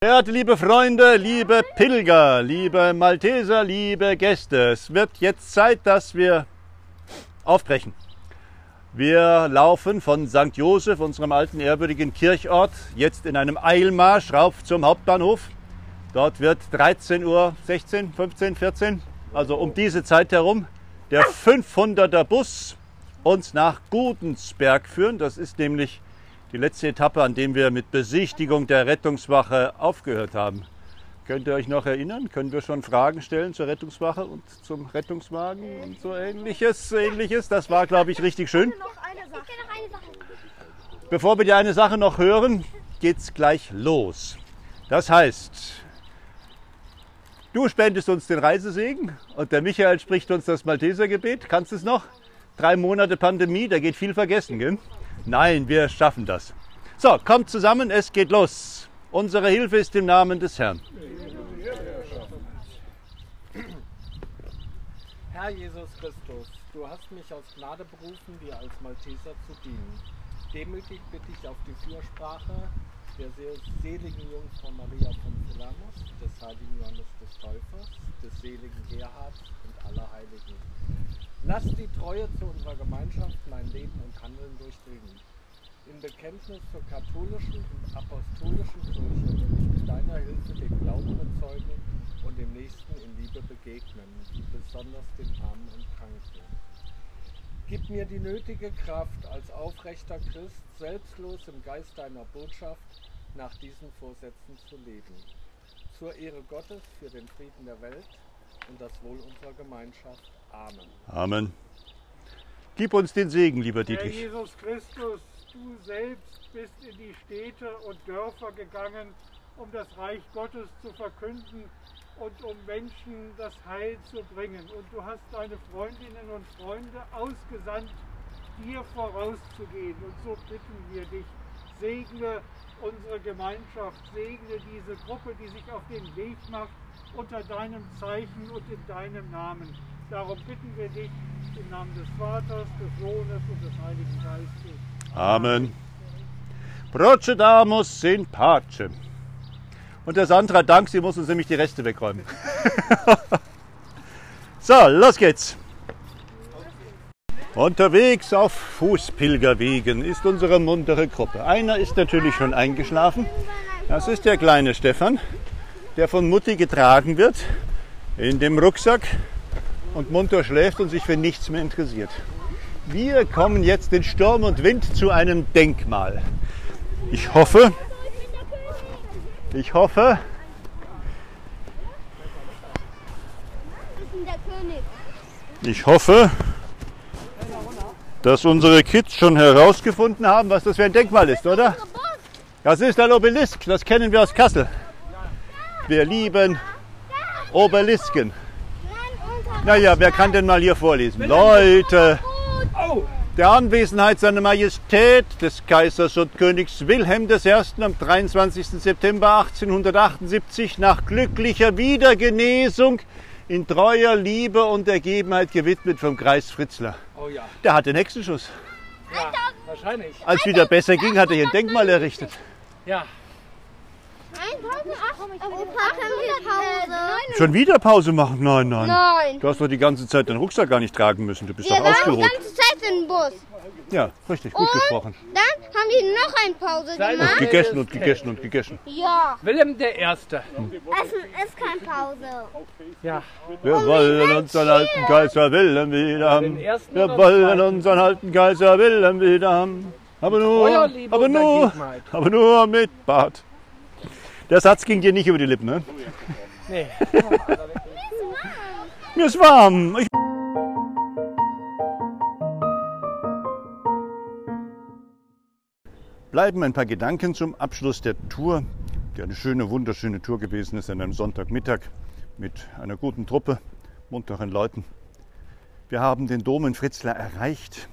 Verehrte liebe Freunde, liebe Pilger, liebe Malteser, liebe Gäste, es wird jetzt Zeit, dass wir aufbrechen. Wir laufen von St. Josef, unserem alten ehrwürdigen Kirchort, jetzt in einem Eilmarsch rauf zum Hauptbahnhof. Dort wird 13 Uhr, 16, 15, 14, also um diese Zeit herum, der 500er Bus uns nach Gudensberg führen. Das ist nämlich die letzte Etappe, an dem wir mit Besichtigung der Rettungswache aufgehört haben. Könnt ihr euch noch erinnern? Können wir schon Fragen stellen zur Rettungswache und zum Rettungswagen und so ähnliches? ähnliches? Das war, glaube ich, richtig schön. Bevor wir die eine Sache noch hören, geht's gleich los. Das heißt, du spendest uns den Reisesegen und der Michael spricht uns das Maltesergebet. Kannst du es noch? Drei Monate Pandemie, da geht viel vergessen, gell? Nein, wir schaffen das. So, kommt zusammen, es geht los. Unsere Hilfe ist im Namen des Herrn. Herr Jesus Christus, du hast mich aus Gnade berufen, dir als Malteser zu dienen. Demütig bitte ich auf die Fürsprache der sehr seligen Jungfrau Maria von Silanus, des heiligen Johannes des Täufers, des seligen Gerhard und aller Heiligen. Lass die Treue zu unserer Gemeinschaft mein Leben und Handeln durchdringen. Im Bekenntnis zur katholischen und apostolischen Kirche will ich mit deiner Hilfe den Glauben bezeugen und dem Nächsten in Liebe begegnen, besonders den Armen und Kranken. Gib mir die nötige Kraft, als aufrechter Christ selbstlos im Geist deiner Botschaft nach diesen Vorsätzen zu leben. Zur Ehre Gottes für den Frieden der Welt und das Wohl unserer Gemeinschaft. Amen. Amen. Gib uns den Segen, lieber Herr Dietrich. Jesus Christus, du selbst bist in die Städte und Dörfer gegangen, um das Reich Gottes zu verkünden und um Menschen das Heil zu bringen. Und du hast deine Freundinnen und Freunde ausgesandt, dir vorauszugehen. Und so bitten wir dich, segne unsere Gemeinschaft, segne diese Gruppe, die sich auf den Weg macht unter deinem Zeichen und in deinem Namen. Darum bitten wir dich im Namen des Vaters, des Sohnes und des Heiligen Geistes. Amen. Procedamus in pace. Und der Sandra, dank, sie muss uns nämlich die Reste wegräumen. so, los geht's. Unterwegs auf Fußpilgerwegen ist unsere muntere Gruppe. Einer ist natürlich schon eingeschlafen. Das ist der kleine Stefan, der von Mutti getragen wird in dem Rucksack und munter schläft und sich für nichts mehr interessiert. Wir kommen jetzt in Sturm und Wind zu einem Denkmal. Ich hoffe, ich hoffe, ich hoffe, dass unsere Kids schon herausgefunden haben, was das für ein Denkmal ist, oder? Das ist ein Obelisk, das kennen wir aus Kassel. Wir lieben Obelisken. Naja, wer kann denn mal hier vorlesen? Leute, der Anwesenheit seiner Majestät des Kaisers und Königs Wilhelm I. am 23. September 1878 nach glücklicher Wiedergenesung in treuer Liebe und Ergebenheit gewidmet vom Kreis Fritzler. Oh ja, Der hat den Hexenschuss. ja wahrscheinlich. Als wieder besser ging, hat er hier ein Denkmal errichtet. Ja? Schon wieder Pause machen? Nein, nein. Nein. Du hast doch die ganze Zeit deinen Rucksack gar nicht tragen müssen. Du bist Wir doch ausgeruht. Im Bus. Ja, richtig, gut gesprochen. Dann haben die noch eine Pause gemacht. Gegessen und gegessen und gegessen. Ja. Wilhelm der Erste. Essen ist keine Pause. Ja, Wir wollen unseren alten Kaiser Wilhelm wieder haben. Den Wir wollen unseren alten Kaiser Wilhelm wieder haben. Aber nur, aber und nur, aber nur mit Bart. Der Satz ging dir nicht über die Lippen, ne? nee. Mir ist warm. Ich Bleiben ein paar Gedanken zum Abschluss der Tour, die eine schöne, wunderschöne Tour gewesen ist an einem Sonntagmittag mit einer guten Truppe, munteren Leuten. Wir haben den Dom in Fritzlar erreicht.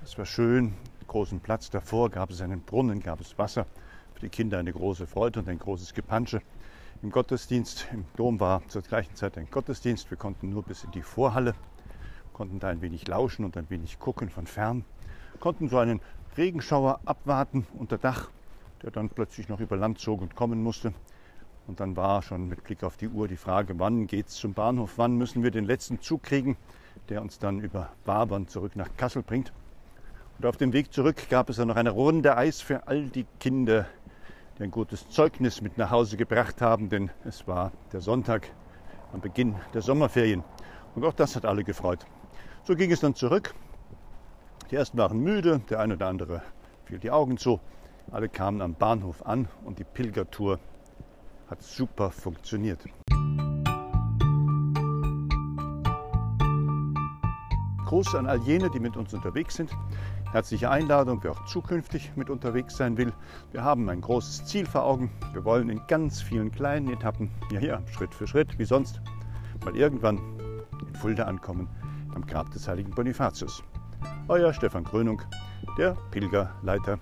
Das war schön. Großen Platz davor gab es einen Brunnen, gab es Wasser. Für die Kinder eine große Freude und ein großes Gepansche. Im Gottesdienst, im Dom war zur gleichen Zeit ein Gottesdienst. Wir konnten nur bis in die Vorhalle, konnten da ein wenig lauschen und ein wenig gucken von fern, konnten so einen Regenschauer abwarten unter Dach, der dann plötzlich noch über Land zog und kommen musste. Und dann war schon mit Blick auf die Uhr die Frage, wann geht es zum Bahnhof, wann müssen wir den letzten Zug kriegen, der uns dann über Wabern zurück nach Kassel bringt. Und auf dem Weg zurück gab es dann noch eine Runde Eis für all die Kinder, die ein gutes Zeugnis mit nach Hause gebracht haben, denn es war der Sonntag am Beginn der Sommerferien. Und auch das hat alle gefreut. So ging es dann zurück. Die ersten waren müde, der eine oder andere fiel die Augen zu. Alle kamen am Bahnhof an und die Pilgertour hat super funktioniert. Groß an all jene, die mit uns unterwegs sind. Herzliche Einladung, wer auch zukünftig mit unterwegs sein will. Wir haben ein großes Ziel vor Augen. Wir wollen in ganz vielen kleinen Etappen, ja, ja, Schritt für Schritt, wie sonst, mal irgendwann in Fulda ankommen, am Grab des heiligen Bonifatius. Euer Stefan Krönung, der Pilgerleiter